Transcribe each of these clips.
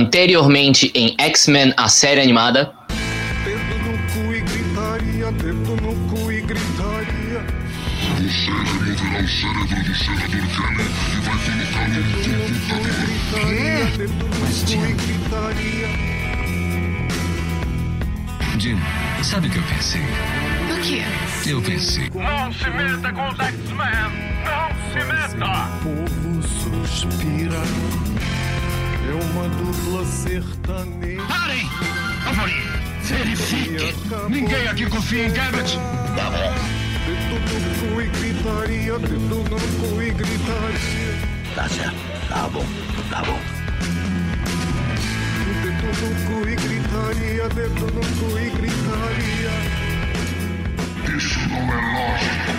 anteriormente em X-Men, a série animada. Dedo no cu e gritaria, dedo no cu e gritaria. Você removerá o cérebro do senador Kelly e vai colocá-lo no computador. Gritaria, dedo no cu e gritaria. Jim, sabe o que eu pensei? O quê? Eu pensei. Não se meta com os X-Men! Não se meta! O povo suspira. É uma dupla sertaneja. Parem! Avery, verifique! Ninguém aqui confia em Garrett! Dedo no cu e gritaria, dedo no cu e gritaria. Tá certo. Tá bom. Tá bom. Dedo no cu e gritaria, dedo no cu e gritaria. Isso não é lógico.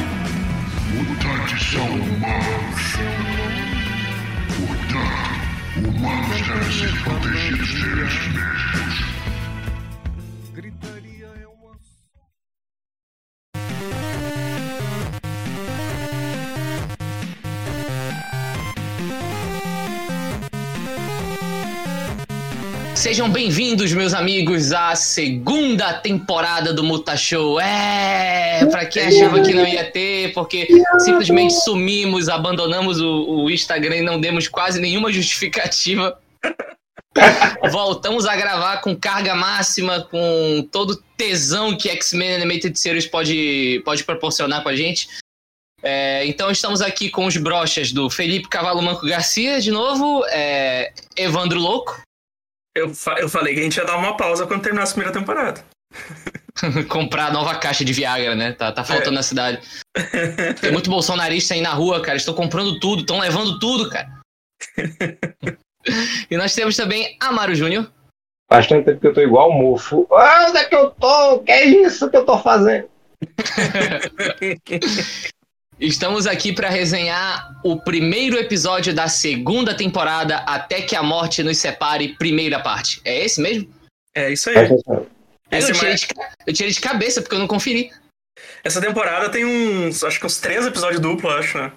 Mutantes são humanos. Portanto, humanos devem ser protegidos Sejam bem-vindos, meus amigos, à segunda temporada do Muta Show. É, pra quem achava que não ia ter, porque simplesmente sumimos, abandonamos o, o Instagram e não demos quase nenhuma justificativa. Voltamos a gravar com carga máxima, com todo tesão que X-Men Animated Series pode, pode proporcionar com a gente. É, então estamos aqui com os brochas do Felipe Cavalo Manco Garcia, de novo, é, Evandro Louco. Eu, fa- eu falei que a gente ia dar uma pausa quando terminasse a primeira temporada. comprar nova caixa de Viagra, né? Tá, tá faltando na cidade. Tem muito bolsonarista aí na rua, cara. Estão comprando tudo, estão levando tudo, cara. e nós temos também Amaro Júnior. Faz tanto tempo que eu tô igual mofo. Ah, onde é que eu tô? Que é isso que eu tô fazendo? Estamos aqui para resenhar o primeiro episódio da segunda temporada, Até que a Morte nos separe, primeira parte. É esse mesmo? É isso aí. Presta atenção. Eu Esse tirei, é de, ca- eu tirei de cabeça porque eu não conferi. Essa temporada tem uns. Acho que uns três episódios duplos, acho, né?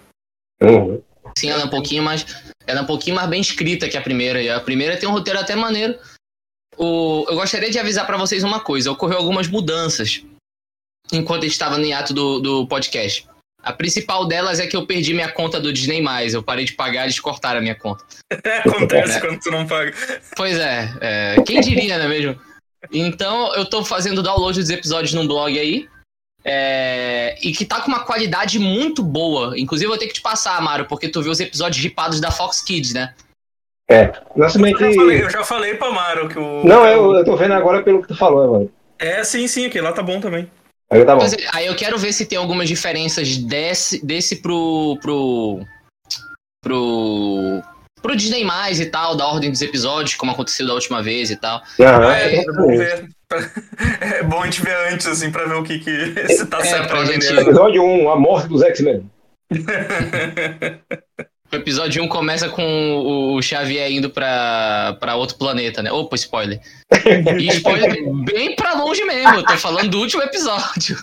Uhum. Sim, ela é um pouquinho mais. Ela é um pouquinho mais bem escrita que a primeira. E a primeira tem um roteiro até maneiro. O, eu gostaria de avisar pra vocês uma coisa: ocorreu algumas mudanças enquanto eu estava no hiato do, do podcast. A principal delas é que eu perdi minha conta do Disney. Eu parei de pagar, eles cortaram a minha conta. Acontece quando tu não paga. Pois é, é, quem diria, não é mesmo? Então eu tô fazendo download dos episódios num blog aí. é, e que tá com uma qualidade muito boa. Inclusive, eu vou ter que te passar, Amaro, porque tu viu os episódios ripados da Fox Kids, né? É. Nossa, Eu já, falei, eu já falei pra Maro que o. Não, eu, eu tô vendo agora pelo que tu falou, mano. É, sim, sim, aquele lá tá bom também. Aí tá bom. Mas, aí eu quero ver se tem algumas diferenças desse, desse pro. pro. pro. pro Disney mais e tal, da ordem dos episódios, como aconteceu da última vez e tal. Aham, É, é, é bom ver. É bom a gente ver antes, assim, pra ver o que que. Se tá É, certo pra a gente- gente... Episódio 1, a morte dos X-Men. O episódio 1 começa com o- Xavier indo pra, pra outro planeta, né? Opa, spoiler. E spoiler bem pra longe mesmo, eu tô falando do último episódio.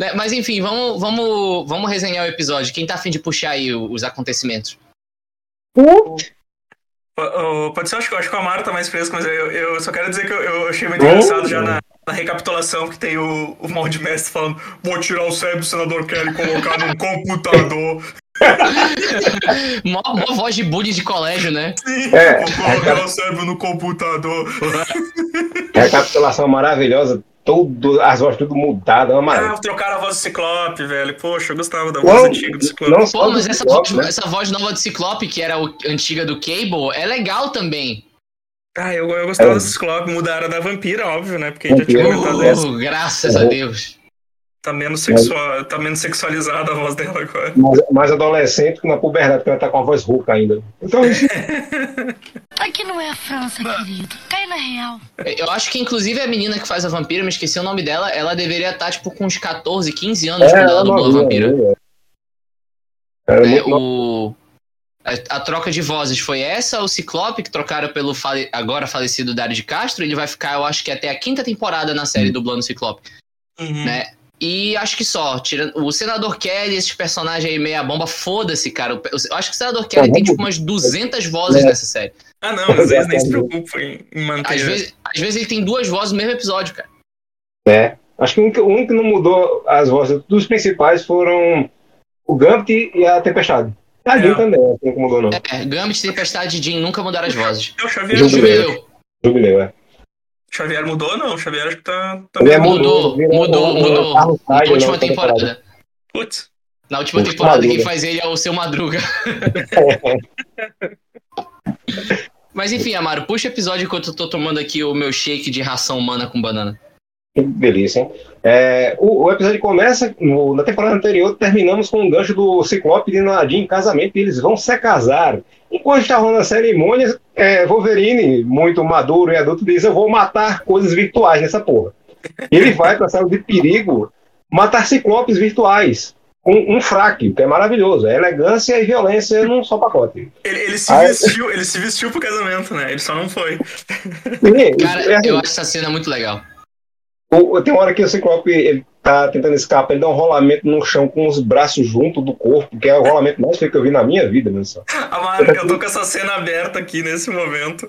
Né, Mas enfim, vamos, vamos, vamos resenhar o episódio. Quem tá afim de puxar aí os acontecimentos? Pode ser, acho que, acho que o Amaro tá mais fresco, mas eu, eu só quero dizer que eu, eu achei muito engraçado já na, na recapitulação que tem o, o Mal de Mestre falando: vou tirar o cérebro do senador Kelly e colocar num computador. Mó, mó voz de bullying de colégio, né? Sim, É. vou colocar o cérebro no computador. Recapitulação maravilhosa. Tudo, as vozes tudo mudadas, uma Ah, maravilha. trocaram a voz do Ciclope, velho. Poxa, eu gostava da voz Não, antiga do Ciclope. não Pô, mas essa Ciclope, voz, né? essa voz nova do Ciclope, que era o antiga do Cable, é legal também. Ah, eu, eu gostava É. do Ciclope. Mudaram da Vampira, óbvio, né? Porque a gente já tinha comentado essa. Uh, graças a Deus. Tá menos, sexual, tá menos sexualizada a voz dela agora. Mais, mais adolescente que na puberdade, porque ela tá com a voz rouca ainda. Então, isso Aqui não é a França, querido. Cai na real. Eu acho que, inclusive, a menina que faz a vampira, me esqueci o nome dela, ela deveria estar, tipo, com uns 14, 15 anos quando ela dublou a vampira. né? É, nova. o... a, a troca de vozes foi essa, o Ciclope, que trocaram pelo fale- agora falecido Dário de Castro, ele vai ficar, eu acho que até a quinta temporada na série dublando o Ciclope, Uhum. né? E acho que só. Tirando, o Senador Kelly, esses personagens aí meia bomba, foda-se, cara. Eu acho que o Senador Kelly tem tipo umas 200 vozes É. nessa série. Ah, não, às vezes nem se preocupa em, manter. Às vezes, às vezes ele tem duas vozes no mesmo episódio, cara. É. Acho que o único, o único que não mudou as vozes dos principais foram o Gambit e a Tempestade. A Jean É. também, não mudou não. É, Gambit, Tempestade e Jean nunca mudaram as vozes. É, o. Jubileu. Jubileu, é. Xavier mudou, não? O Xavier acho que tá. tá Mudou, mudou, mudou. Carlos Na última na temporada. Putz. Na última Puxa, temporada, quem faz ele é o seu Madruga. Mas enfim, Amaro, puxa o episódio enquanto eu tô tomando aqui o meu shake de ração humana com banana. Que delícia, hein? É, o, o episódio começa, no- na temporada anterior, terminamos com um gancho do Ciclope e Nadine em casamento e eles vão se casar. Enquanto está rolando a cerimônia, é, Wolverine, muito maduro e adulto, diz: Eu vou matar coisas virtuais nessa porra. E ele vai para a sala de perigo matar ciclopes virtuais. Um, um fraque, que é maravilhoso. É elegância e violência num só pacote. Ele, ele se Ah, vestiu, ele se vestiu pro casamento, né? Ele só não foi. E, Cara, é assim, eu acho essa cena muito legal. Tem uma hora que o Ciclope ele tá tentando escapar, ele dá um rolamento no chão com os braços junto do corpo, que é o rolamento mais feio que eu vi na minha vida, meu só. Amaro, eu tô com essa cena aberta aqui nesse momento.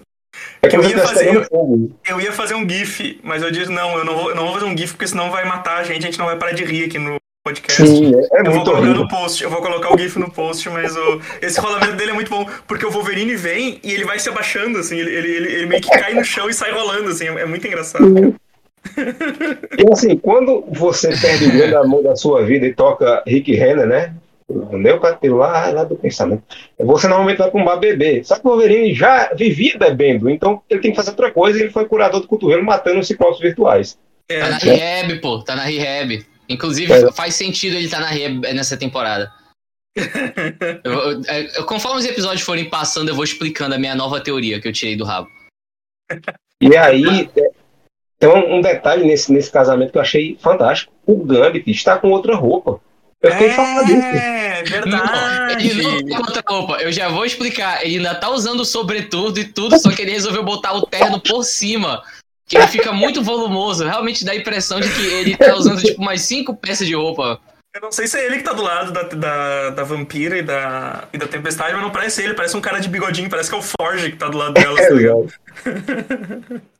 É como Eu ia tivesse fazer- fogo. Eu ia fazer um GIF, mas eu disse, não, eu não vou, eu não vou fazer um GIF porque senão vai matar a gente, a gente não vai parar de rir aqui no podcast. Sim, é, é Eu vou muito colocar horrível. no post, eu vou colocar o GIF no post, mas o, esse rolamento dele é muito bom, porque o Wolverine vem e ele vai se abaixando, assim, ele, ele, ele, ele meio que cai no chão e sai rolando, assim, é, é muito engraçado. E assim, quando você perde o grande amor da sua vida e toca Rick Renner, né? O meu lá, lá do pensamento. Você normalmente vai pra um bar beber. Só que o Wolverine já vivia bebendo, então ele tem que fazer outra coisa e ele foi curador do cotovelo matando os ciclopes virtuais. Tá na É, rehab, pô. Tá na rehab. Inclusive, É. faz sentido ele estar na rehab nessa temporada. Eu- eu- eu- conforme os episódios forem passando, eu vou explicando a minha nova teoria que eu tirei do rabo. E aí, é, tem um, um detalhe nesse, nesse casamento que eu achei fantástico. O Gambit está com outra roupa. Eu fiquei é Não, verdade. ele não tem outra roupa. Eu já vou explicar. Ele ainda tá usando o sobretudo e tudo, só que ele resolveu botar o terno por cima. Que ele fica muito volumoso. Realmente dá a impressão de que ele tá usando tipo umas cinco peças de roupa. Eu não sei se é ele que tá do lado da, da, da vampira e da, e da tempestade, mas não parece ele, parece um cara de bigodinho, parece que é o Forge que tá do lado dela. É tá ligado? legal.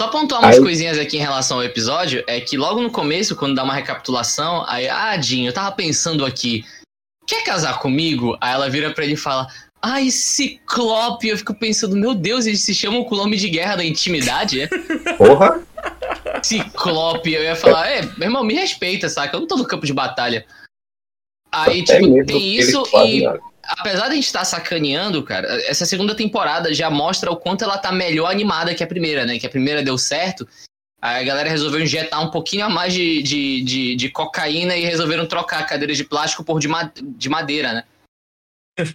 Só pontuar umas Aí- coisinhas aqui em relação ao episódio, é que logo no começo, quando dá uma recapitulação, aí, ah, Dinho, eu tava pensando aqui, quer casar comigo? Aí ela vira pra ele e fala, ai, Ciclope, eu fico pensando, meu Deus, eles se chamam com o nome de guerra da intimidade, é? Porra. Ciclope, eu ia falar, é, meu irmão, me respeita, saca? Eu não tô no campo de batalha. Aí, É tipo, tem isso e? Apesar de a gente estar sacaneando, cara, essa segunda temporada já mostra o quanto ela tá melhor animada que a primeira, né? Que a primeira deu certo. Aí a galera resolveu injetar um pouquinho a mais de, de, de, de cocaína e resolveram trocar cadeiras de plástico por de, ma- de madeira, né?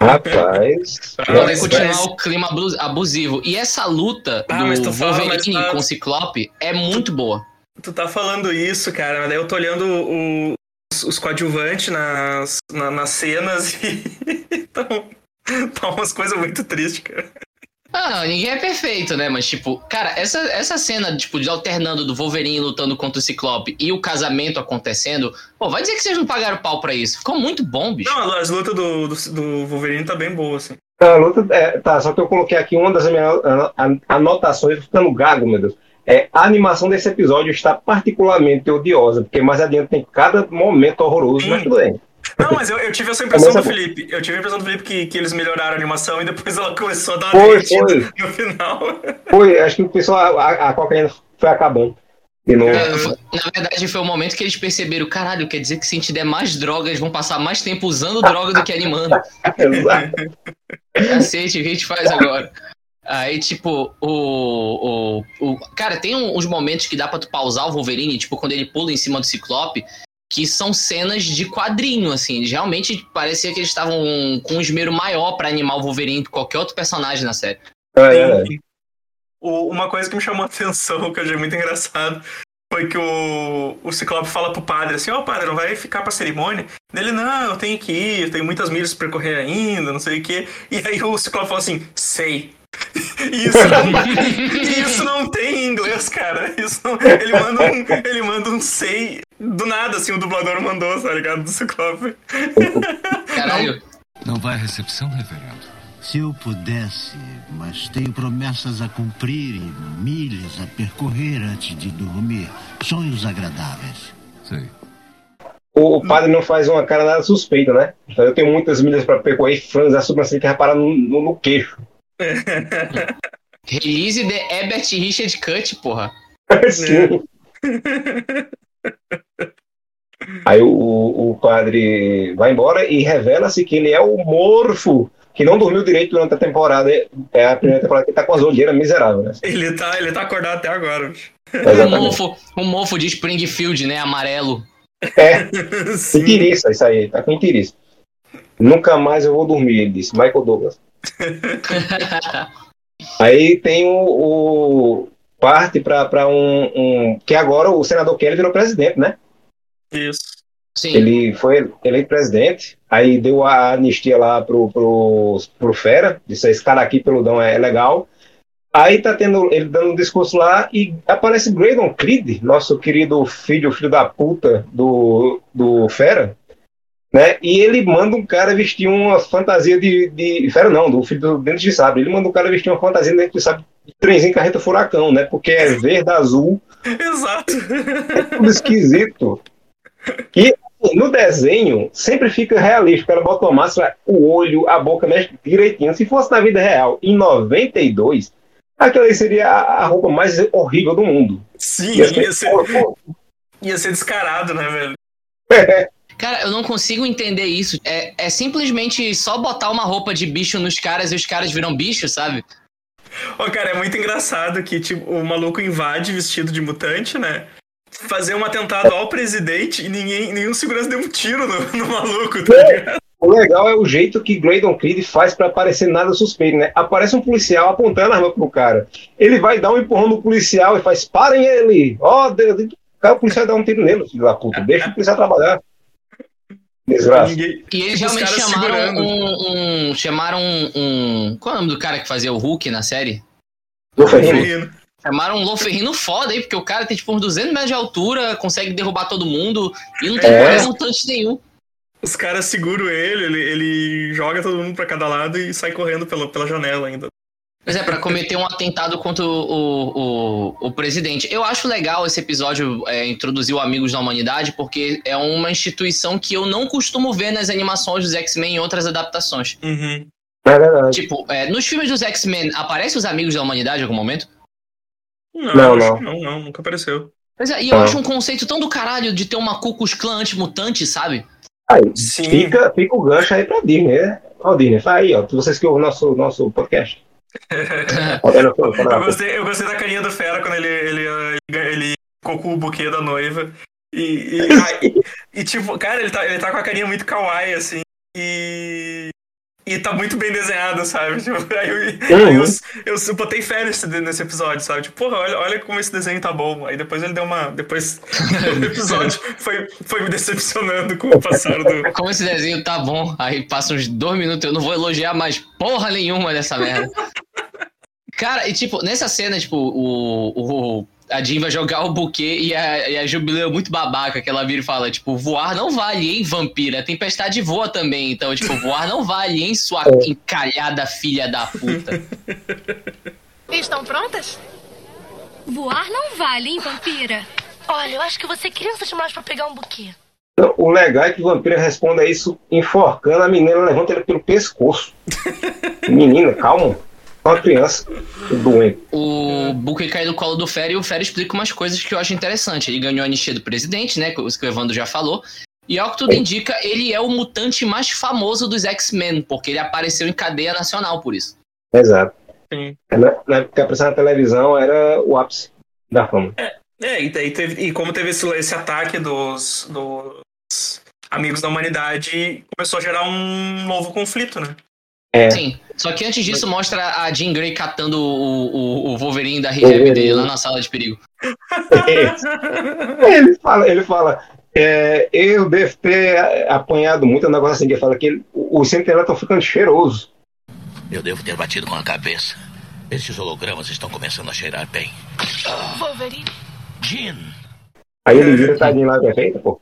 Rapaz. Pra poder continuar mas- o clima abu- abusivo. E essa luta Ah, mas do tu fala, mas Wolverine tá- com o Ciclope é muito boa. Tu tá falando isso, cara, mas daí eu tô olhando o- os, coadjuvantes nas, na- nas cenas e. então, tá umas coisas muito tristes, cara. Ah, ninguém é perfeito, né? Mas, tipo, cara, essa, essa cena, tipo, de alternando do Wolverine lutando contra o Ciclope e o casamento acontecendo, pô, vai dizer que vocês não pagaram pau pra isso. Ficou muito bom, bicho. Não, as lutas do, do, do Wolverine tá bem boa, assim. A luta, é, tá, só que eu coloquei aqui uma das minhas an- anotações, ficando gago, meu Deus. É, a animação desse episódio está particularmente odiosa, porque mais adiante tem cada momento horroroso, Sim. mas tudo bem. Não, mas eu, eu tive essa impressão Começa do. Felipe. Eu tive a impressão do Felipe que, que eles melhoraram a animação e depois ela começou a dar uma Foi, foi. no final. Foi, acho que o pessoal, a, a cocaína foi acabando. E não, É, foi- na verdade, foi o momento que eles perceberam, caralho, quer dizer que se a gente der mais droga, eles vão passar mais tempo usando droga do que animando. Exato. Cacete, o que a gente faz agora? Aí, tipo, o, o, o. Cara, tem uns momentos que dá pra tu pausar o Wolverine, tipo, quando ele pula em cima do Ciclope, que são cenas de quadrinho, assim. Eles realmente parecia que eles estavam com um esmero maior pra animar o Wolverine que qualquer outro personagem na série. É, é, é. O- uma coisa que me chamou a atenção, que eu achei muito engraçado, foi que o, o Ciclope fala pro padre assim, ó padre, não vai ficar pra cerimônia? Ele, não, eu tenho que ir, eu tenho muitas milhas pra percorrer ainda, não sei o quê. E aí o Ciclope fala assim, sei. E isso não, isso não tem em inglês, cara. Isso não- ele, manda um, ele manda um sei Do nada, assim, o dublador mandou, tá ligado? Do Ciclope. Caralho. Não vai à recepção, reverendo? Se eu pudesse, mas tenho promessas a cumprir e milhas a percorrer antes de dormir. Sonhos agradáveis. Sei. O padre não faz uma cara nada suspeita, né? Eu tenho muitas milhas para percorrer e franzir a sobrancelha que reparar no, no, no queixo. Release de Ebert Richard Cut, porra. Sim. Aí o, o padre vai embora e revela-se que ele é o morfo que não dormiu direito durante a temporada. É a primeira temporada que tá com as olheiras miseráveis, né? Ele tá, ele tá acordado até agora. Um Exatamente. mofo, um mofo de Springfield, né? Amarelo. É, Sim. intiriça, isso aí, tá com intiriça. Nunca mais eu vou dormir, ele disse. Michael Douglas. Aí tem o. o parte para um, um. Que agora o senador Kelly virou presidente, né? Isso. Sim. Ele foi eleito presidente, aí deu a anistia lá pro, pro, pro Fera, disse: esse cara aqui, peludão, é legal. Aí tá tendo ele dando um discurso lá e aparece Graydon Creed, nosso querido filho, filho da puta do, do Fera, né? E ele manda um cara vestir uma fantasia de. de Fera não, do filho do Dente de Sabre. Ele manda um cara vestir uma fantasia de Dente de Sabre de trenzinho carreta furacão, né? Porque é verde, azul, Exato. tudo esquisito. E no desenho sempre fica realista. O cara bota uma máscara, o olho, a boca mexe direitinho. Se fosse na vida real, em 92, aquela aí seria a roupa mais horrível do mundo. Sim, Ia ser- ia ser, ia ser descarado, né, velho? Cara, eu não consigo entender isso. É, é simplesmente só botar uma roupa de bicho nos caras e os caras viram bicho, sabe? Ô, cara, é muito engraçado que tipo, o maluco invade vestido de mutante, né? Fazer um atentado ao presidente e ninguém, nenhum segurança deu um tiro no, no maluco, tá ligado? O legal é o jeito que Graydon Creed faz pra parecer nada suspeito, né? Aparece um policial apontando a arma pro cara. Ele vai dar um empurrão no policial e faz: parem ele! Ó, Deus! Cara, o policial dá um tiro nele, filho da puta. Deixa o policial trabalhar. Desgraça. Ninguém... E eles Os realmente chamaram um, um- Chamaram um. Qual é o nome do cara que fazia o Hulk na série? No Ferrinho. Ferrino. Chamaram um Loferrino foda aí, porque o cara tem tipo uns 200 metros de altura, consegue derrubar todo mundo e não tem É. poder mutante nenhum. Os caras seguram ele, ele, ele joga todo mundo pra cada lado e sai correndo pela, pela janela ainda. Pois é, pra cometer um atentado contra o, o, o, o presidente. Eu acho legal esse episódio é, introduzir o Amigos da Humanidade, porque é uma instituição que eu não costumo ver nas animações dos X-Men e outras adaptações. Uhum. É verdade. Tipo, é, nos filmes dos X-Men, aparecem os Amigos da Humanidade em algum momento? Não, Não, acho não. que não, não, nunca apareceu. Pois é, e eu Não. acho um conceito tão do caralho de ter uma Klux Klan antimutante, sabe? Aí, Sim. fica, fica o gancho aí pra Disney, né? Ó, Disney, fala aí, ó. Vocês que ouvem o nosso, nosso podcast. Eu gostei, eu gostei da carinha do Fera quando ele, ele, ele, ele ficou com o buquê da noiva. E, e, e, tipo, cara, ele tá, ele tá com a carinha muito kawaii, assim. E. E tá muito bem desenhado, sabe? Tipo, aí eu, aí eu, eu, eu botei fé nesse, nesse episódio, sabe? Tipo, porra, olha, olha como esse desenho tá bom. Aí depois ele deu uma. Depois o episódio foi, foi me decepcionando com o passar do. Como esse desenho tá bom, aí passa uns dois minutos, eu não vou elogiar mais porra nenhuma dessa merda. Cara, e tipo, nessa cena, tipo, o, o, a Jean vai jogar o buquê e a, e a Jubileu é muito babaca, que ela vira e fala, tipo, voar não vale, hein, vampira? A tempestade voa também, então, tipo, voar não vale, hein, sua encalhada filha da puta. Estão prontas? Voar não vale, hein, vampira? Olha, eu acho que você é criança demais pra pegar um buquê. Não, o legal é que o vampiro responde a isso enforcando a menina, levanta ele pelo pescoço. Menina, calma. É uma criança doente. O buquê cai no colo do Fera e o Fera explica umas coisas que eu acho interessante. Ele ganhou a anistia do presidente, né, que o que o Evandro já falou. E ao que tudo indica, ele é o mutante mais famoso dos X-Men, porque ele apareceu em cadeia nacional por isso. Exato. Sim. Na, na época que apareceu na televisão era o ápice da fama. É, e, daí teve, e como teve esse, esse ataque dos, dos amigos da humanidade, começou a gerar um novo conflito, né? É. Sim. Só que antes disso, mostra a Jean Grey catando o, o, o Wolverine da Rehab dele lá na sala de perigo. ele fala, ele fala é, eu devo ter apanhado muito, é um negócio assim, que ele fala que ele, os sentinelas estão ficando cheirosos. Eu devo ter batido com a cabeça. Esses hologramas estão começando a cheirar bem. Wolverine? Jean, Aí ele vira tadinho lá perfeita, pô.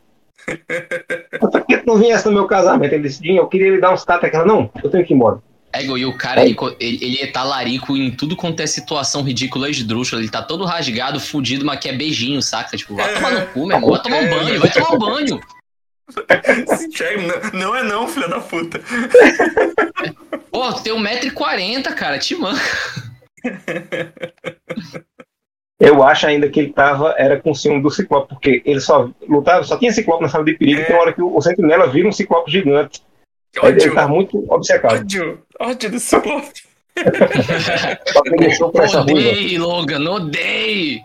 Por que tu não viesse no meu casamento? Ele disse, Dinho, eu queria lhe dar uns tapas. Ela, não, eu tenho que ir embora. É, e o cara, ele, ele, ele é talarico em tudo quanto é situação ridícula esdrúxula. Ele tá todo rasgado, fudido, mas quer beijinho, saca? Tipo, vai tomar no cu, meu irmão. Vai tomar um banho, vai tomar um banho. não, não é não, filha da puta. Pô, tu tem 1,40m, cara, te manca. Eu acho ainda que ele tava, era com ciúme do Ciclope, porque ele só lutava, só tinha Ciclope na sala de perigo, É. e tem uma hora que o, o Sentinela vira um Ciclope gigante. Ele, ele Ódio, tá muito obcecado. ódio, ódio do Ciclope. Só que ele deixou pra essa ruiva. Odeio, Logan, odeio!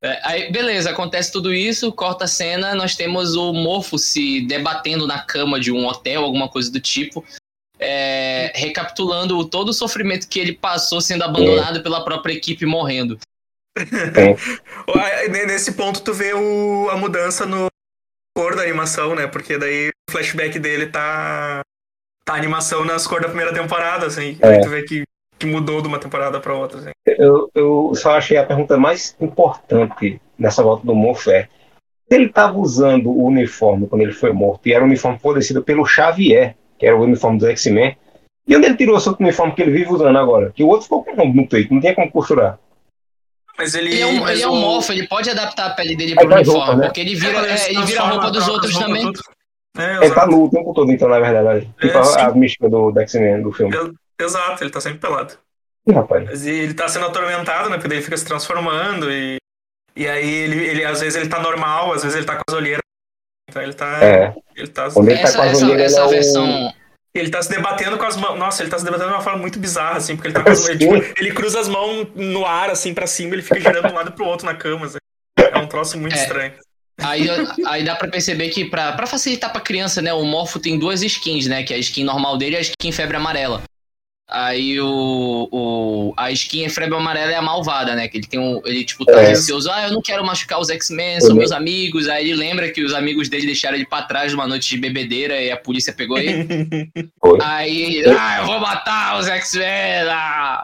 É, aí, beleza, acontece tudo isso, corta a cena, nós temos o Morfo se debatendo na cama de um hotel, alguma coisa do tipo, é, recapitulando todo o sofrimento que ele passou sendo abandonado pela própria equipe morrendo. Ah, Nesse ponto tu vê o, a mudança no cor da animação, né? Porque daí o flashback dele tá. Tá a animação nas cores da primeira temporada, assim. É. Aí tu vê que, que mudou de uma temporada pra outra, assim. Eu, eu só achei a pergunta mais importante nessa volta do Morfo é se ele estava usando o uniforme quando ele foi morto e era um uniforme fornecido pelo Xavier, que era o uniforme dos X-Men, e onde ele tirou esse outro uniforme que ele vive usando agora? Que o outro ficou com um no peito, não tinha como costurar. Mas ele. Ele é um, ele é o- um morfo, ele pode adaptar a pele dele pro faz uniforme, roupa, né? porque ele vira, ele é, ele vira a roupa dos outros também. tudo. É, Ele tá nu o tempo todo, então, na verdade. Tipo É, sim. a, a mística do, do X-Men do filme. Exato, ele tá sempre pelado. Ih, rapaz. Mas ele tá sendo atormentado, né? Porque daí ele fica se transformando e. E aí ele, ele às vezes ele tá normal, às vezes ele tá com as olheiras. Então ele tá. É. Ele tá. Quando ele tá Essa, com as essa, olheiras, é versão. Ele tá se debatendo com as mãos. Nossa, ele tá se debatendo de uma forma muito bizarra, assim, porque ele tá com as mãos. Sim. tipo, ele cruza as mãos no ar, assim, pra cima, ele fica girando de um lado pro outro na cama. assim. É um troço muito É. estranho. Aí, aí dá pra perceber que, pra, pra facilitar pra criança, né? O Morfo tem duas skins, né? Que é a skin normal dele e a skin febre amarela. Aí o, o. A skin febre amarela é a malvada, né? Que ele tem um. Ele, tipo, tá É. receoso. Ah, eu não quero machucar os X-Men, são Uhum. meus amigos. Aí ele lembra que os amigos dele deixaram ele pra trás numa noite de bebedeira e a polícia pegou ele. Foi. Aí, ah, eu vou matar os X-Men! Ah.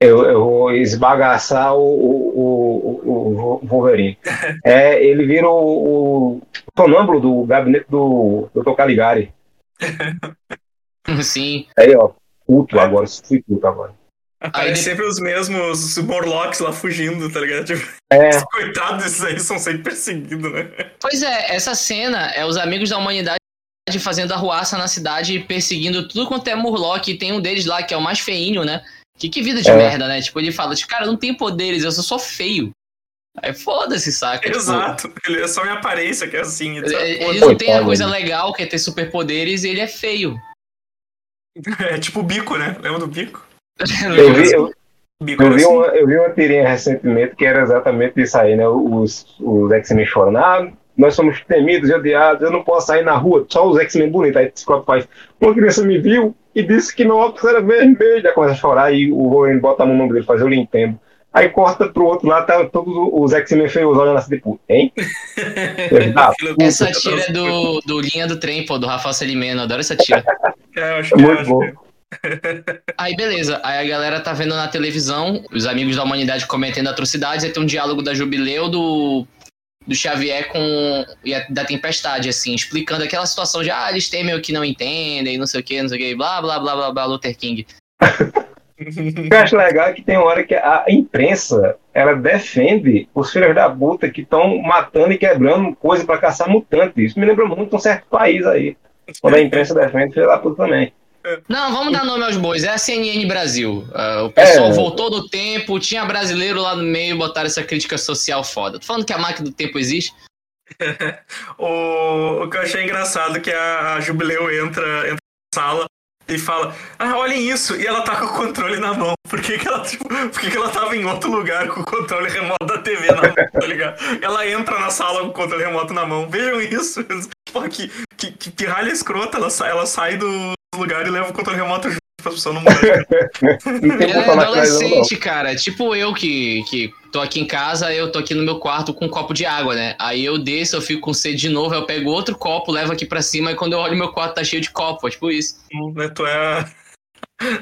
Eu, eu vou esbagaçar o, o, o, o Wolverine. É, ele vira o, o sonâmbulo do gabinete do Dr. Caligari. Sim. Aí, ó, puto agora, fui puto agora. Aparece de- sempre os mesmos Morlocks lá fugindo, tá ligado? Tipo, É, coitados desses aí são sempre perseguidos, né? Pois é, essa cena é os amigos da humanidade fazendo arruaça na cidade e perseguindo tudo quanto é Murloc. E tem um deles lá que é o mais feinho, né? Que, que vida de É. merda, né? Tipo, ele fala, tipo, cara, eu não tenho poderes, eu sou só feio. Aí foda-se, saca? Tipo, Exato. Ele é só minha aparência que é assim. ele, ele não tem a coisa né? legal que é ter superpoderes e ele é feio. É tipo o bico, né? Lembra do bico? eu vi, eu, Bico eu vi, assim. uma, eu vi uma tirinha recentemente que era exatamente isso aí, né? Os, os X-Men chorando. Ah, nós somos temidos e odiados, eu não posso sair na rua, só os X-Men bonitos. Aí o Scott faz. Uma criança me viu e disse que meu óculos era vermelho. Aí começa a chorar e o Wolverine bota a mão no ombro dele, faz eu lhe entendo. Aí corta pro outro lado, tá todos os X-Men feios olhando assim, tipo, hein? Essa tira é do, do Linha do Trem, pô, do Rafael Salimeno. Adoro essa tira. É, eu acho que muito é, bom. Aí beleza, aí a galera tá vendo na televisão os amigos da humanidade cometendo atrocidades, aí tem um diálogo da Jubileu do, do Xavier com e a- da Tempestade, assim, explicando aquela situação de ah, eles temem o que não entendem, não sei o que, não sei o que, blá blá blá blá blá, Luther King. O que eu acho legal é que tem hora que a imprensa ela defende os filhos da puta que estão matando e quebrando coisa pra caçar mutantes. Isso me lembra muito um certo país aí. Quando a imprensa defende filho da puta também. Não, vamos dar nome aos bois, é a CNN Brasil. Ah, o pessoal É. voltou do tempo, tinha brasileiro lá no meio, botaram essa crítica social foda. Tô falando que a máquina do tempo existe? O, o que eu achei engraçado é que a, a Jubileu entra, entra na sala e fala: Ah, olhem isso! E ela tá com o controle na mão. Por que, que ela, tipo, por que, que ela tava em outro lugar com o controle remoto da TV na mão, tá ligado? Ela entra na sala com o controle remoto na mão. Vejam isso! Porra, que, que, que pirralha escrota. Ela, sai- ela sai do lugar e leva o controle remoto junto pessoa não morrer. Como é adolescente, cara. Tipo eu que, que tô aqui em casa, eu tô aqui no meu quarto com um copo de água, né? Aí eu desço, eu fico com sede de novo, eu pego outro copo, levo aqui pra cima, e quando eu olho meu quarto tá cheio de copo, é tipo isso. né? Tu é.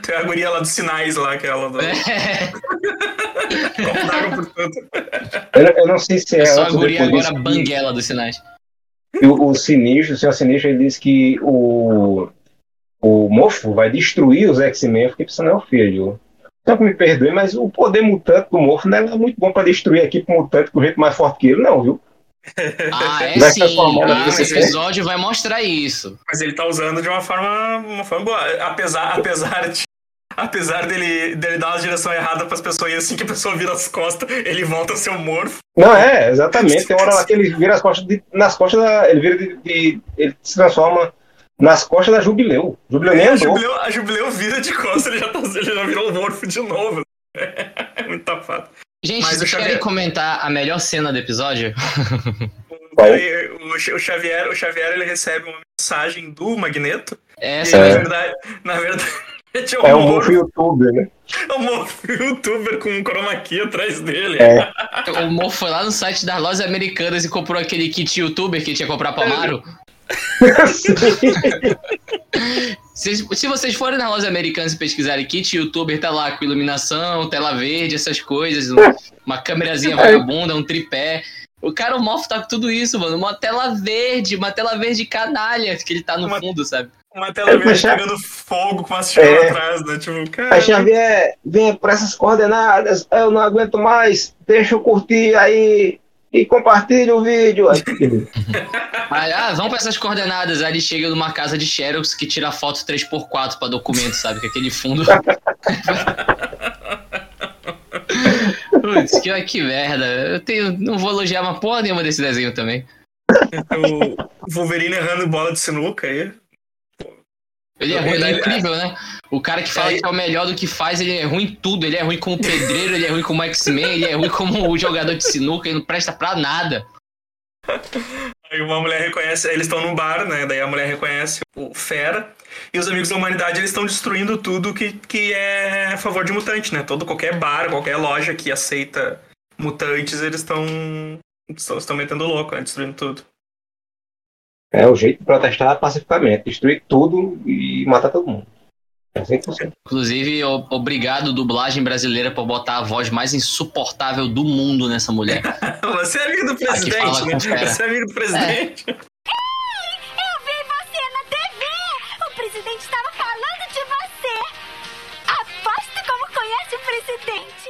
Tu é a guria lá dos sinais lá, aquela do. É, Copo d'água por tanto. Eu, eu não sei se é é só a guria agora banguela dos sinais. E o, o Sinistro, o senhor Sinistro, ele disse que o, o Morfo vai destruir os X-Men, porque isso não é o filho. Então me perdoe, mas o poder mutante do Morfo não é muito bom pra destruir a equipe mutante com gente mais forte que ele, não, viu? Ah, é Vai sim. Ah, nesse esse episódio vai mostrar isso. Mas ele tá usando de uma forma, uma forma boa. Apesar, apesar de. Apesar dele, dele dar uma direção errada pras pessoas e assim que a pessoa vira as costas, ele volta a ser um morfo. Não, é, exatamente. Tem uma hora lá que ele vira as costas de- nas costas da. Ele vira de, de- Ele se transforma nas costas da Jubileu. Jubileu nem a, jubileu, a Jubileu vira de costas, ele já, tá, ele já virou um morfo de novo. É muito tapado. Gente, Mas o vocês querem Xavier- comentar a melhor cena do episódio? O, Xa- o Xavier, o Xavier ele recebe uma mensagem do Magneto. Essa e, na É. verdade, na verdade, é É um um morfo, morfo youtuber, né? é um morfo youtuber com um chroma key atrás dele. É. O Mo foi lá no site das lojas americanas e comprou aquele kit youtuber que tinha que comprar pra Amaro. Se, se vocês forem nas lojas americanas e pesquisarem kit youtuber, tá lá com iluminação, tela verde, essas coisas, um- uma câmerazinha vagabunda, um tripé. O cara, o Moff tá com tudo isso, mano. Uma tela verde, uma tela verde canalha que ele tá no Uma- fundo, sabe? Uma tela É, verde já- pegando fogo com umas chamas É. atrás, né? Tipo, cara. Xavier, venha por essas coordenadas, eu não aguento mais, deixa eu curtir aí e compartilha o vídeo. Aí, ah, vamos pra essas coordenadas. Aí ele chega numa casa de Xerox que tira foto 3x4 pra documento, sabe? Com aquele fundo. Putz, que, que merda. Eu tenho, não vou elogiar uma porra nenhuma desse desenho também. O Wolverine errando bola de sinuca aí. Ele é ruim, ele é incrível, né? O cara que fala que é o melhor do que faz, ele é ruim em tudo. Ele é ruim como pedreiro, ele é ruim como X-Men, ele é ruim como jogador de sinuca, ele não presta pra nada. Aí uma mulher reconhece, eles estão num bar, né? Daí a mulher reconhece o Fera. E os amigos da humanidade eles estão destruindo tudo que, que é a favor de mutante, né? Todo qualquer bar, qualquer loja que aceita mutantes, eles estão estão estão metendo louco, né? Destruindo tudo. É o jeito de protestar pacificamente, destruir tudo e matar todo mundo. É assim que funciona. Inclusive, obrigado, dublagem brasileira, por botar a voz mais insuportável do mundo nessa mulher. Você é amigo do presidente, né? Você é amigo do presidente. Eu vi você na TV! O presidente estava falando de você! Aposto como conhece o presidente!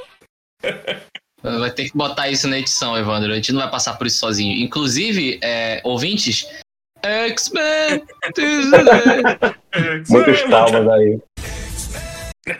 Vai ter que botar isso na edição, Evandro. A gente não vai passar por isso sozinho. Inclusive, é, ouvintes, X-Men! Muitos palmas aí.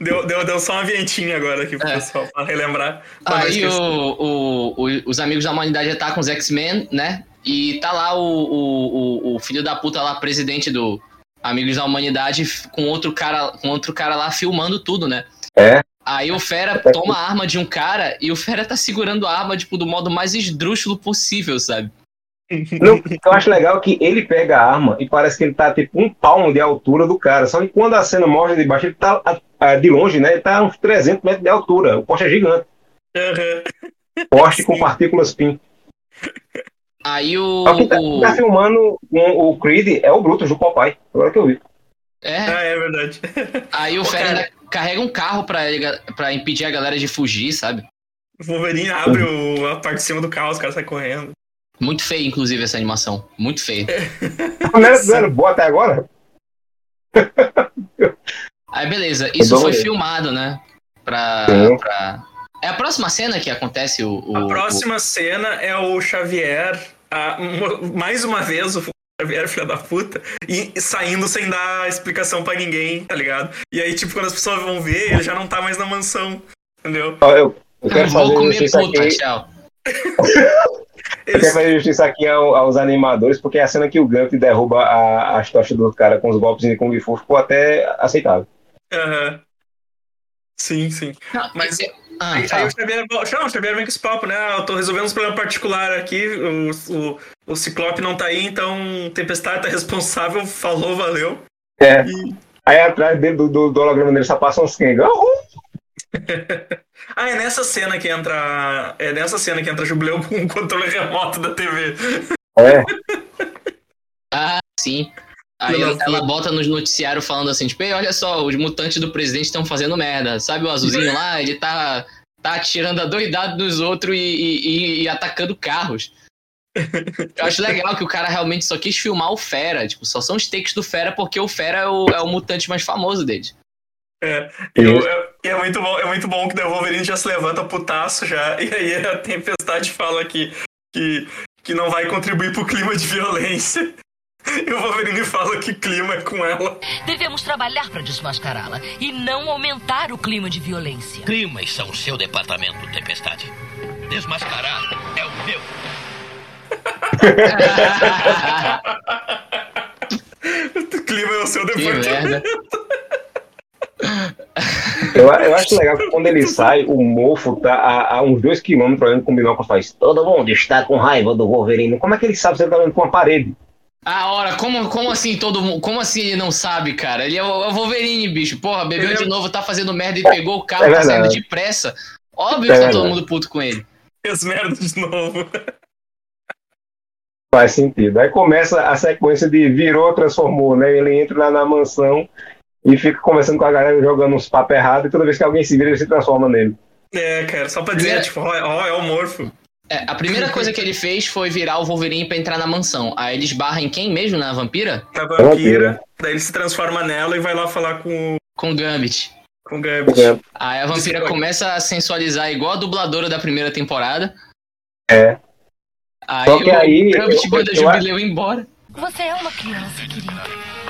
Deu, deu, deu só uma vientinha agora aqui pro É. pessoal, pra relembrar. pra Aí o, o- o- os amigos da humanidade atacam os X-Men, né? E tá lá o, o, o- o filho da puta lá, presidente do Amigos da Humanidade, com outro cara, com outro cara lá filmando tudo, né? É. Aí o Fera toma a arma de um cara e o Fera tá segurando a arma, tipo, do modo mais esdrúxulo possível, sabe? Não, o que eu acho legal é que ele pega a arma e parece que ele tá tipo um palmo de altura do cara. Só que quando a cena mostra de baixo, ele tá a- a- de longe, né? Ele tá a uns 300 metros de altura. O poste é gigante. Aham. Poste com partículas PIN. Aí o. Só que tá, o- tá filmando com o Creed é o Brutus do Popeye. Agora que eu vi. é, Ah, é verdade. aí o Fera carrega um carro pra, ele- pra impedir a galera de fugir, sabe? O Wolverine abre o- a parte de cima do carro, os caras saem correndo. Muito feio, inclusive, essa animação. Muito feio. Não era, não era boa até agora? Aí, beleza. Isso foi né? filmado, né? Pra, pra- É a próxima cena que acontece o. o- A próxima cena é o Xavier, a- uma- mais uma vez, o Xavier, filha da puta, e e saindo sem dar explicação pra ninguém, tá ligado? E aí, tipo, quando as pessoas vão ver, ele já não tá mais na mansão, entendeu? Eu, eu o... quero Vou fazer comer puta, aqui. tchau. Eu quero fazer justiça aqui ao- aos animadores, porque a cena que o Gump derruba a, as tochas do cara com os golpes de Kung Fu ficou até aceitável. Aham. Sim, sim. Mas Ah, aí, aí fala. o Xavier, não, o Xavier vem com esse papo, né? Ah, Eu tô resolvendo uns problemas particulares aqui, o, o, o Ciclope não tá aí, então Tempestade tá responsável, falou, valeu. É. E- Aí atrás dele, do, do, do holograma dele só passa uns Kenga. Ah, é nessa cena que entra. É nessa cena que entra Jubileu com o controle remoto da TV. É. Ah, sim. Aí ela, ela bota nos noticiários falando assim, tipo, "Ei, olha só, os mutantes do presidente estão fazendo merda. Sabe o azulzinho lá? Ele tá, tá atirando a doidado nos outros e, e- e- e atacando carros. Eu acho legal que o cara realmente só quis filmar o Fera. Tipo, só são os takes do Fera porque o Fera é o, é o mutante mais famoso dele. É, e, eu- eu- e é muito bom, é muito bom que o Wolverine já se levanta putaço já, e aí a Tempestade fala que, que, que não vai contribuir pro clima de violência. E o Wolverine fala que clima é com ela. Devemos trabalhar para desmascará-la e não aumentar o clima de violência. Climas são o seu departamento, Tempestade. Desmascarar é o meu. O clima é o seu departamento. Eu, eu acho legal que quando ele sai, o mofo tá a, a uns dois quilômetros olhando com o binóculo e faz. Todo mundo está com raiva do Wolverine. Como é que ele sabe se ele tá olhando com uma parede? Ah, ora, como, como assim todo mundo. Como assim ele não sabe, cara? Ele é o, é o Wolverine, bicho. Porra, bebeu Ele é- de novo, tá fazendo merda e pegou o carro, É tá saindo depressa. Óbvio É que tá todo mundo puto com ele. Fez merda de novo. Faz sentido. Aí começa a sequência de virou, transformou, né? Ele entra lá na mansão e fica conversando com a galera, jogando uns papos errados, e toda vez que alguém se vira, ele se transforma nele. É, cara, só pra dizer, Primeira- tipo, ó, ó, é o Morfo. É, a primeira coisa que ele fez foi virar o Wolverine pra entrar na mansão. Aí ele esbarra em quem mesmo? Na vampira? Da vampira. vampira, daí ele se transforma nela e vai lá falar com, o- Com o Gambit. com o Gambit. Aí a vampira Isso começa a sensualizar igual a dubladora da primeira temporada. É. Aí Só que o aí, Gambit eu- manda eu- Jubileu embora. Você é uma criança, querida.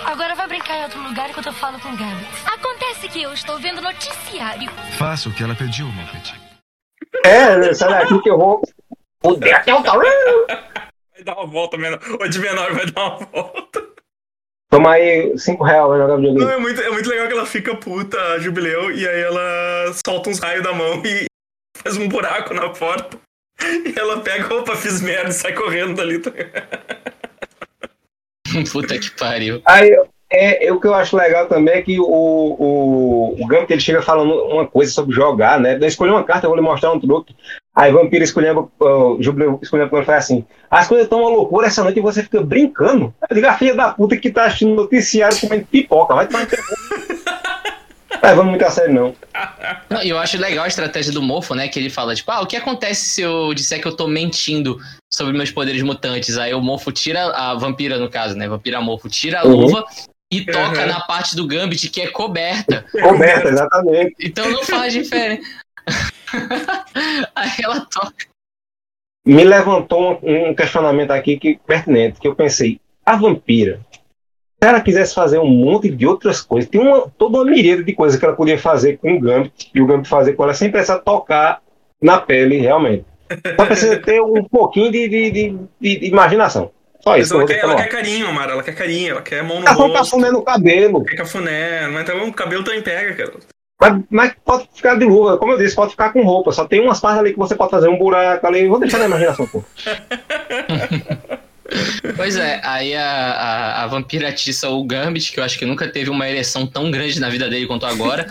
Agora vai brincar em outro lugar enquanto eu falo com o Gambit. Acontece que eu estou vendo noticiário. Faça o que ela pediu, Muppet. É, sai daqui que eu vou. Fuder até o tal. Vai dar uma volta menor. O de menor vai dar uma volta. Toma aí 5 reais, vai jogar videogame. Não, é muito, é muito legal que ela fica puta, a Jubileu, e aí ela solta uns raios da mão e faz um buraco na porta. E ela pega, opa, fiz merda e sai correndo dali. Puta que pariu. Aí, é, é, o que eu acho legal também é que o, o, o Gambit ele chega falando uma coisa sobre jogar, né? Daí escolheu uma carta, eu vou lhe mostrar um truque. Aí Vampiro escolhendo, o Jubileu escolhendo quando faz assim. As coisas estão uma loucura essa noite e você fica brincando. Eu digo, a filha da puta que tá assistindo noticiário comendo pipoca, vai tomar teu cu. Levando muito a sério, não. Não, e eu acho legal a estratégia do Mofo, né? Que ele fala, tipo, ah, o que acontece se eu disser que eu tô mentindo sobre meus poderes mutantes? Aí o Mofo tira, a vampira no caso, né? Vampira Mofo tira a Uhum. luva e toca Uhum. na parte do Gambit que é coberta. Coberta, exatamente. Então não faz diferença. Aí ela toca. Me levantou um, um questionamento aqui que pertinente, que eu pensei, a vampira, se ela quisesse fazer um monte de outras coisas, tem uma, toda uma miríade de coisas que ela podia fazer com o Gambit, e o Gambit fazer com ela sem precisar tocar na pele, realmente. Só precisa ter um pouquinho de, de, de- de- imaginação. Só Mas isso. ela, que quer, ela quer carinho, Mara, ela quer carinho, ela quer mão no Ela não tá rosto, fumando no cabelo. quer cafuné, mas então o cabelo também pega, cara. Mas, mas pode ficar de luva, como eu disse, pode ficar com roupa. Só tem umas partes ali que você pode fazer um buraco ali. Vou deixar na imaginação, pô. Pois é, aí a, a, a vampira atiça o Gambit, que eu acho que nunca teve uma ereção tão grande na vida dele quanto agora,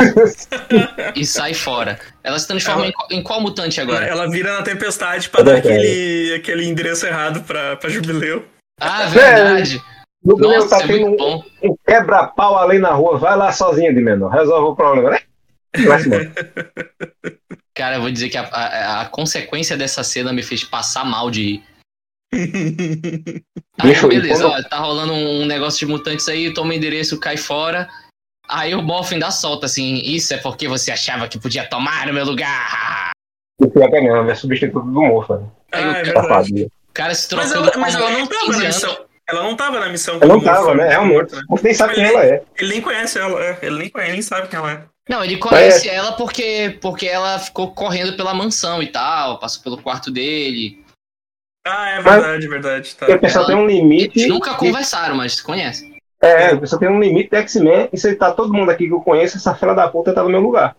e sai fora. Ela se transforma Ela- em, qual- em qual mutante agora? ela vira na tempestade pra É dar verdade. aquele, aquele endereço errado pra, pra Jubileu. Ah, verdade. No Nossa, Nossa, tá é tendo um, um quebra-pau ali na rua. Vai lá sozinho de menor. Resolve o problema, né? Vai se embora. Cara, eu vou dizer que a, a, a consequência dessa cena me fez passar mal de rir. Aí, Bicho, beleza, ó, tá rolando um negócio de mutantes aí, toma o endereço, cai fora. Aí o Morph ainda solta assim, isso é porque você achava que podia tomar o meu lugar. O pior é mesmo, é substituto do morfo. Né? Aí Ah, o é verdade. O cara se Mas trocou ela, do mas ela não tava 15 na missão. Ela não tava na missão. Ela não tava, né? foi Realmente. morto, né? Você nem sabe quem Ele- ela é. Ele nem conhece ela, é. ele nem conhece, nem sabe quem ela é. Não, ele conhece ela porque, porque ela ficou correndo pela mansão e tal, passou pelo quarto dele. Ah, é Mas- verdade, verdade. Tá. Porque a pessoa Ela- tem um limite. Eles nunca de- conversaram, mas se conhece. É, a pessoa tem um limite de X-Men. E se tá todo mundo aqui que eu conheço, essa fila da puta tá no meu lugar.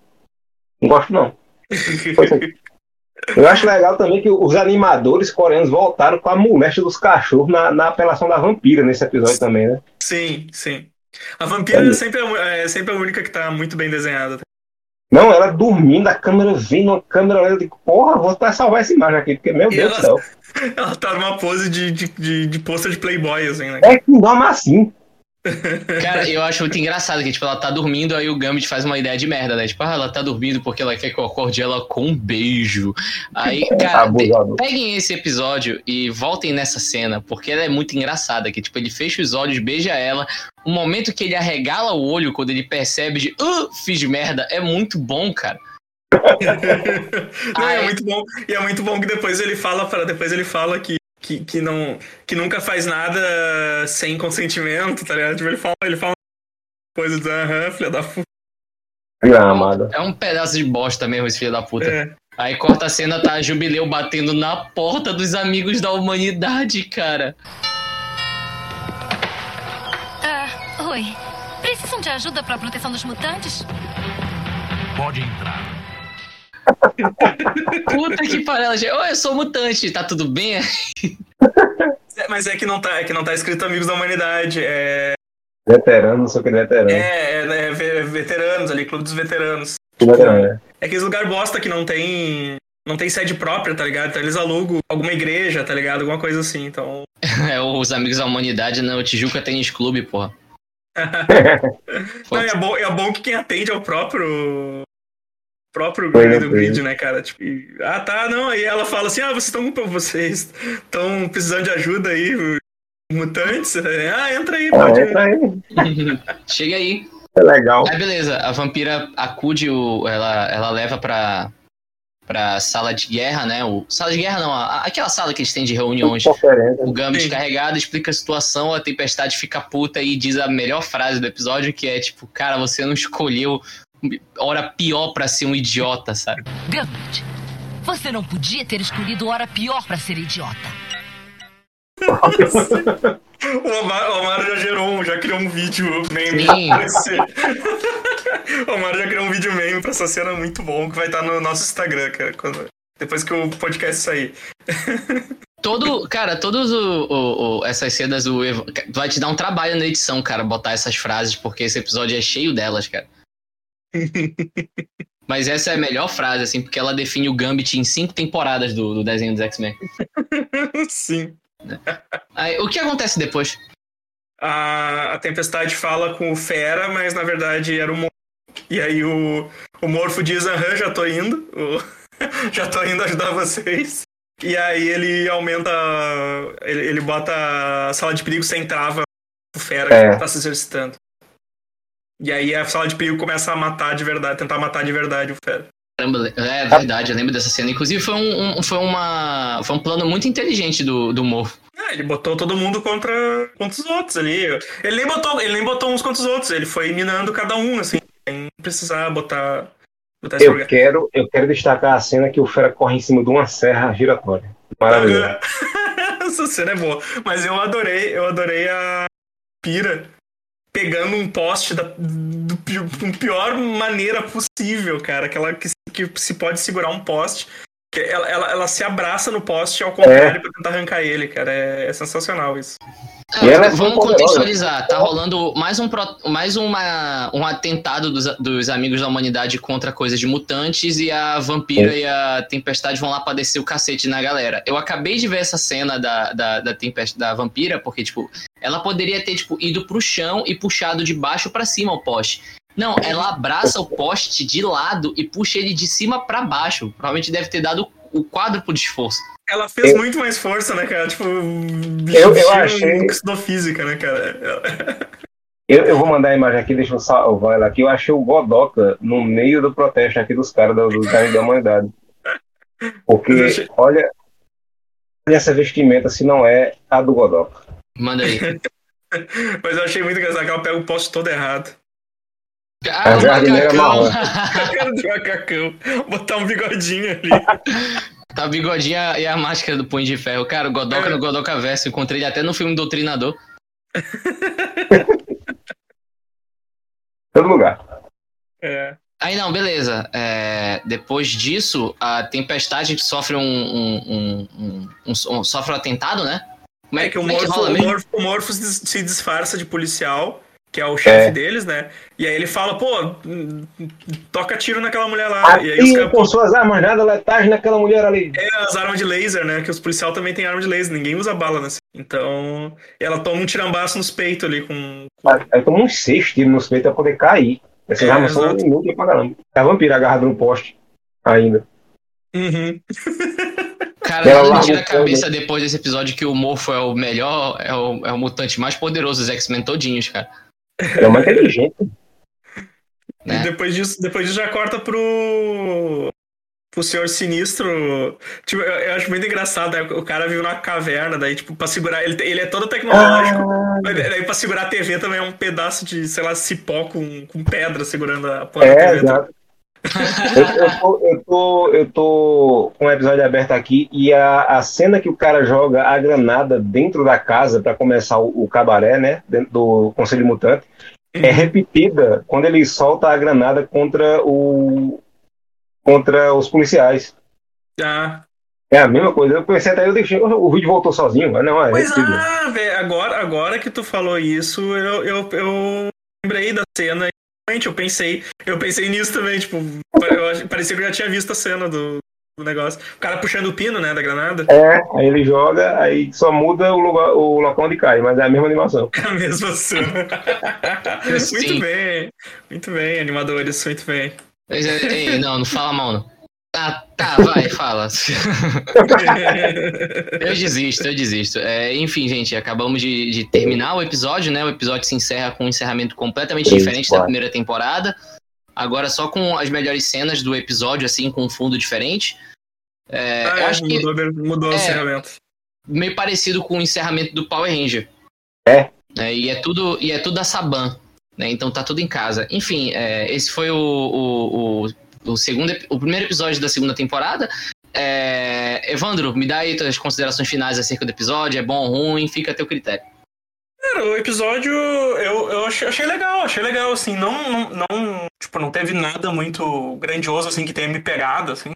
Não gosto, não. É. Eu acho legal também que os animadores coreanos voltaram com a moléstia dos cachorros na, na apelação da vampira nesse episódio também, né? Sim, sim. A vampira É. é sempre, a- é sempre a única que tá muito bem desenhada. Não, ela dormindo, a câmera vindo, a câmera olhando, eu digo, porra, vou até salvar essa imagem aqui, porque, meu E Deus ela- do céu. Ela tá numa pose de, de, de, de pôster de Playboy, assim, né? É que dorme assim. Cara, eu acho muito engraçado que, tipo, ela tá dormindo, aí o Gambit faz uma ideia de merda, né? Tipo, ah, ela tá dormindo porque ela quer que eu acorde ela com um beijo. Aí, cara, peguem esse episódio e voltem nessa cena, porque ela é muito engraçada, que, tipo, ele fecha os olhos, beija ela, o momento que ele arregala o olho, quando ele percebe de, ah, fiz merda, é muito bom, cara. Não, é muito bom. E é muito bom que depois ele fala para depois ele fala que, que, que não que nunca faz nada sem consentimento, tá ligado? Tipo, ele fala, ele fala coisas aham, filha da puta. É um pedaço de bosta mesmo esse filho da puta. É. Aí corta a cena, tá a Jubileu batendo na porta dos amigos da humanidade, cara. Ah, oi. Precisam de ajuda pra proteção dos mutantes? Pode entrar. Puta que pariu. ela Oi, eu sou mutante, tá tudo bem? É, Mas é que não tá, é que não tá escrito Amigos da Humanidade. É, Veterano, não sei o que, veterano. é, é, é ve- veteranos ali, Clube dos Veteranos. Veterano, né? É aqueles lugar bosta que não tem. Não tem sede própria, tá ligado? Então eles alugam alguma igreja, tá ligado? Alguma coisa assim. Então. É os amigos da humanidade no Tijuca Tênis Clube, porra. Não, é, bom, é bom que quem atende é o próprio. Próprio Foi, grid do grid, né, cara? Tipo, e- ah, tá, não. Aí ela fala assim: ah, vocês estão vocês estão precisando de ajuda aí, mutantes? Ah, entra aí, Ah, pode. entra aí. Chega aí. É legal. Aí beleza, a vampira acude, o, ela, ela leva pra, pra sala de guerra, né? O, sala de guerra não, a- aquela sala que eles têm de reuniões. O Gambit Sim. carregado explica a situação, a Tempestade fica puta e diz a melhor frase do episódio, que é tipo, cara, você não escolheu hora pior pra ser um idiota, sabe? Gambit, você não podia ter escolhido hora pior pra ser idiota. O Omar, o Omar já gerou, um- já criou um vídeo meme. Sim. pra esse- o Omar já criou um vídeo meme pra essa cena muito bom que vai estar no nosso Instagram, cara, quando- depois que o podcast sair. Todo, cara, todos o, o- o- essas cenas o Evo- vai te dar um trabalho na edição, cara, botar essas frases, porque esse episódio é cheio delas, cara. Mas essa é a melhor frase, assim, porque ela define o Gambit em cinco temporadas do, do desenho dos X-Men. Sim. Aí, o que acontece depois? A, a Tempestade fala com o Fera, mas na verdade era o Morfo. E aí o, o Morfo diz, aham, já tô indo. O- já tô indo ajudar vocês. E aí ele aumenta. Ele, ele bota a sala de perigo sem trava o Fera É. que tá se exercitando. E aí a sala de perigo começa a matar de verdade, tentar matar de verdade o Fera. Caramba, é verdade, eu lembro dessa cena. Inclusive, foi um, um- foi uma, foi um plano muito inteligente do, do Morph. Ah, ele botou todo mundo contra, contra os outros ali. Ele nem, botou, ele nem botou uns contra os outros, ele foi minando cada um, assim, sem precisar botar. botar Eu quero, eu quero destacar a cena que o Fera corre em cima de uma serra giratória. Maravilhoso. Essa cena é boa. Mas eu adorei, eu adorei a Pira pegando um poste da do, com pior maneira possível, cara. Aquela que, que se pode segurar um poste. Que ela, ela, ela se abraça no poste ao contrário pra tentar arrancar ele, cara. É, é sensacional isso. É, ela é vamos contextualizar. Tá rolando mais um, mais uma, um atentado dos, dos amigos da humanidade contra coisas de mutantes e a vampira e a tempestade vão lá pra descer o cacete na galera. Eu acabei de ver essa cena da, da, da, tempest, da vampira, porque, tipo, ela poderia ter, tipo, ido pro chão e puxado de baixo pra cima o poste. Não, ela abraça o poste de lado e puxa ele de cima pra baixo. Provavelmente deve ter dado o quádruplo de esforço. Ela fez Eu- muito mais força, né, cara? Tipo, Eu- eu achei- nunca estudou física, né, cara? Eu, eu vou mandar a imagem aqui, deixa eu salvar ela aqui. Eu achei o Godoka no meio do protesto aqui dos caras do, do da Humanidade. Porque, achei- olha, olha essa vestimenta se não é a do Godoka. Manda aí. Mas eu achei muito engraçado que ela pega o poste todo errado. Ah, o jardineira cara de macacão. Botar um bigodinho ali. Tá o bigodinho e a- e a máscara do Punho de Ferro. Cara, o Godoka É. no Godoka Verso. Encontrei ele até no filme Doutrinador. Todo lugar. É. Aí não, beleza. É, depois disso, a Tempestade sofre um, um, um, um- um- um- sofre um atentado, né? Como É que o rola o? Morfo, o Morfo se disfarça de policial que é o chefe É. deles, né? E aí ele fala, pô, hum, toca tiro naquela mulher lá. e aí os Atire caras, com suas armas nada letais naquela mulher ali. é, as armas de laser, né? Que os policiais também têm arma de laser, ninguém usa bala, né? Então, ela toma um tirambaço nos peitos ali com. Aí aí toma uns seis tiros nos peitos pra poder cair. Essas É, armas são inúteis pra caramba. A vampira agarrada no poste ainda. Uhum. Cara, Ela não tira a o cabeça depois desse episódio que o Morpho é o melhor, é o, é o mutante mais poderoso dos X-Men todinhos, cara. É uma inteligente. E depois disso, depois disso já corta pro. pro Senhor Sinistro. Tipo, eu, eu acho muito engraçado, né? O cara vive numa caverna, daí, tipo, pra segurar. Ele, ele é todo tecnológico. mas daí pra segurar a TV também é um pedaço de, sei lá, cipó com, com pedra segurando a porra da É, TV. exato. Eu, eu tô, eu, tô, eu tô com o episódio aberto aqui e a, a cena que o cara joga a granada dentro da casa pra começar o, o cabaré, né? Dentro do Conselho Mutante, é repetida quando ele solta a granada contra o contra os policiais. Ah. É a mesma coisa. Eu pensei até, eu deixei, o vídeo voltou sozinho, mas não, é Pois ah, velho, agora, agora que tu falou isso, eu, eu, eu lembrei da cena eu pensei, eu pensei nisso também, tipo, parecia que eu já tinha visto a cena do, do negócio. O cara puxando o pino, né, da granada. É, aí ele joga, aí só muda o, lugar, o local onde cai, mas é a mesma animação. É a mesma cena. muito bem, muito bem, animadores, muito bem. É, ei, não, não fala mal, não. Tá, tá, vai, fala. Eu desisto, eu desisto. É, enfim, gente, acabamos de, de terminar o episódio, né? O episódio se encerra com um encerramento completamente Três, diferente da quatro. primeira temporada. Agora só com as melhores cenas do episódio, assim, com um fundo diferente. É, Ah, eu é, acho que mudou, mudou o É. encerramento. meio parecido com o encerramento do Power Ranger. É. né, e é tudo e é tudo da Saban, né? Então tá tudo em casa. Enfim, é, esse foi o, o, o, o segundo, o primeiro episódio da segunda temporada. É, Evandro, me dá aí tuas considerações finais acerca do episódio. É bom ou ruim? Fica a teu critério. Cara, o episódio eu, eu achei, achei legal, achei legal, assim, não, não, não, tipo, não teve nada muito grandioso, assim, que tenha me pegado, assim,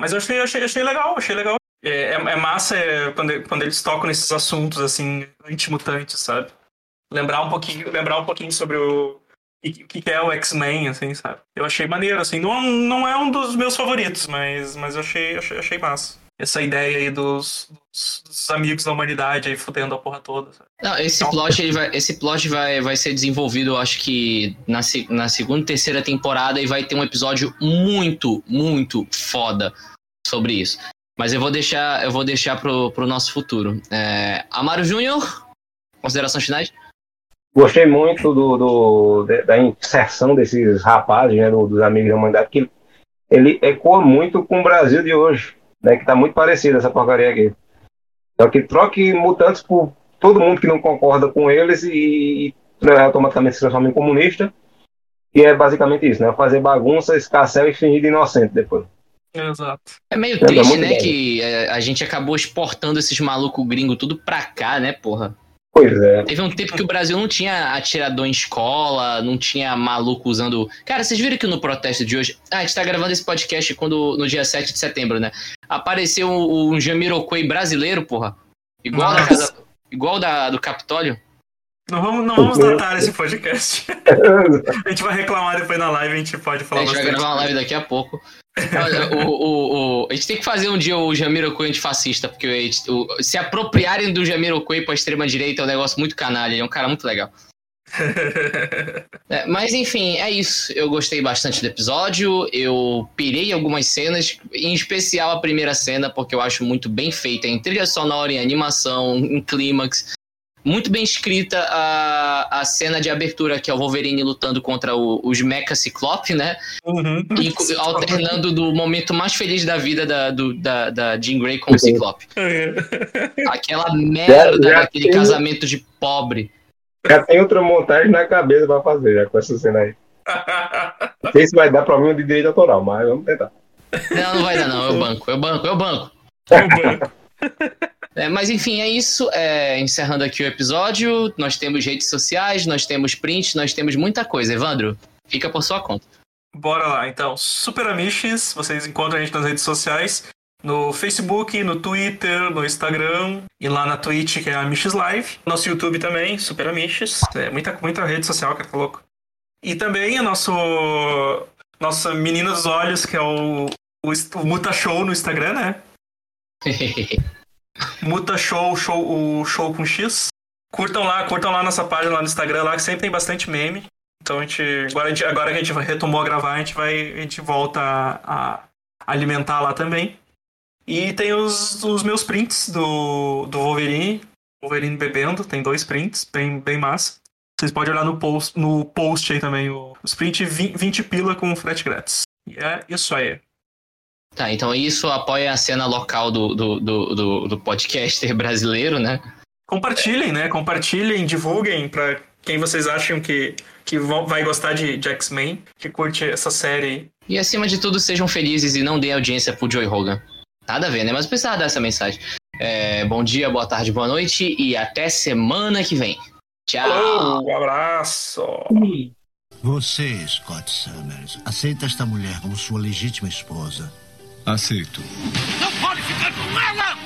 mas eu achei, achei, achei legal, achei legal. É, é, é massa é, quando, quando eles tocam nesses assuntos, assim, antimutantes, sabe? Lembrar um pouquinho, lembrar um pouquinho sobre o, o que que é o X-Men, assim, sabe? Eu achei maneiro, assim, não, não é um dos meus favoritos, mas, mas eu achei, achei, achei massa. Essa ideia aí dos, dos, dos amigos da humanidade aí fudendo a porra toda, sabe? Não, esse plot, ele vai, esse plot vai, vai ser desenvolvido, eu acho que na, na segunda e terceira temporada e vai ter um episódio muito, muito foda sobre isso. Mas eu vou deixar, eu vou deixar pro, pro nosso futuro. É, Amaro Júnior, considerações finais? Gostei muito do, do- da inserção desses rapazes, né, do- dos amigos da humanidade, que ele ecoa muito com o Brasil de hoje, né, que tá muito parecido essa porcaria aqui. Então que troque mutantes por todo mundo que não concorda com eles e, e né, automaticamente se transforma em comunista. E é basicamente isso, né? Fazer bagunça, escarcel e fingir de inocente depois. Exato. É meio triste, muito né, bem. que é, a gente acabou exportando esses malucos gringos tudo pra cá, né, porra? Pois é. Teve um tempo que o Brasil não tinha atirador em escola, não tinha maluco usando. Cara, vocês viram que no protesto de hoje. Ah, a gente tá gravando esse podcast quando, no dia 7 de setembro, né? Apareceu um Jamiroquai brasileiro, porra. Igual da casa. Igual da, do Capitólio. Não vamos, não vamos datar esse podcast. a gente vai reclamar depois na live, a gente pode A falar gente vai bastante. gravar uma live daqui a pouco. Olha, o, o, o- a gente tem que fazer um dia o Jamiroquai antifascista, porque a gente- o- se apropriarem do Jamiroquai pra extrema-direita é um negócio muito canalha, ele é um cara muito legal. É, mas enfim, é isso. Eu gostei bastante do episódio. Eu pirei algumas cenas, em especial a primeira cena, porque eu acho muito bem feita em trilha sonora, em animação, em clímax. Muito bem escrita a, a cena de abertura, que é o Wolverine lutando contra o, os Mecha Ciclope, né? Uhum. E alternando do momento mais feliz da vida da, do, da, da Jean Grey com o Ciclope. Aquela merda Já- já daquele tem- casamento de pobre. Já tem outra montagem na cabeça pra fazer, já com essa cena aí. Não sei se vai dar problema de direito autoral, mas vamos tentar. Não, não vai dar, não. Eu banco, eu banco, eu banco. É, mas enfim, é isso. É, encerrando aqui o episódio, nós temos redes sociais, nós temos prints, nós temos muita coisa. Evandro, fica por sua conta. Bora lá, então. Super Amiches, vocês encontram a gente nas redes sociais. no Facebook, no Twitter, no Instagram e lá na Twitch, que é a Amiches Live. Nosso YouTube também, Super Amiches. É muita, muita rede social, cara, tá louco. E também o nosso nossa menina dos olhos, que é o, o, o Muta Show no Instagram, né? Muta Show, show, o show com X. Curtam lá, curtam lá nossa página lá no Instagram, lá que sempre tem bastante meme. Então a gente. Agora, a gente, agora que a gente retomou a gravar, a gente vai. A gente volta a, alimentar lá também. E tem os, os meus prints do, do Wolverine. Wolverine bebendo, tem dois prints, bem, bem massa. Vocês podem olhar no post, no post aí também, o, os prints 20, 20 pila com frete grátis. E é isso aí. Tá, então isso apoia a cena local do, do, do, do, do podcaster brasileiro, né? Compartilhem, né? Compartilhem, divulguem pra quem vocês acham que, que vai gostar de, de X-Men, que curte essa série. E acima de tudo, sejam felizes e não deem audiência pro Joey Hogan. Nada a ver, né? Mas precisava dar essa mensagem. É, bom dia, boa tarde, boa noite e até semana que vem. Tchau. Um abraço. Você, Scott Summers, aceita esta mulher como sua legítima esposa? Aceito. Não pode ficar com ela!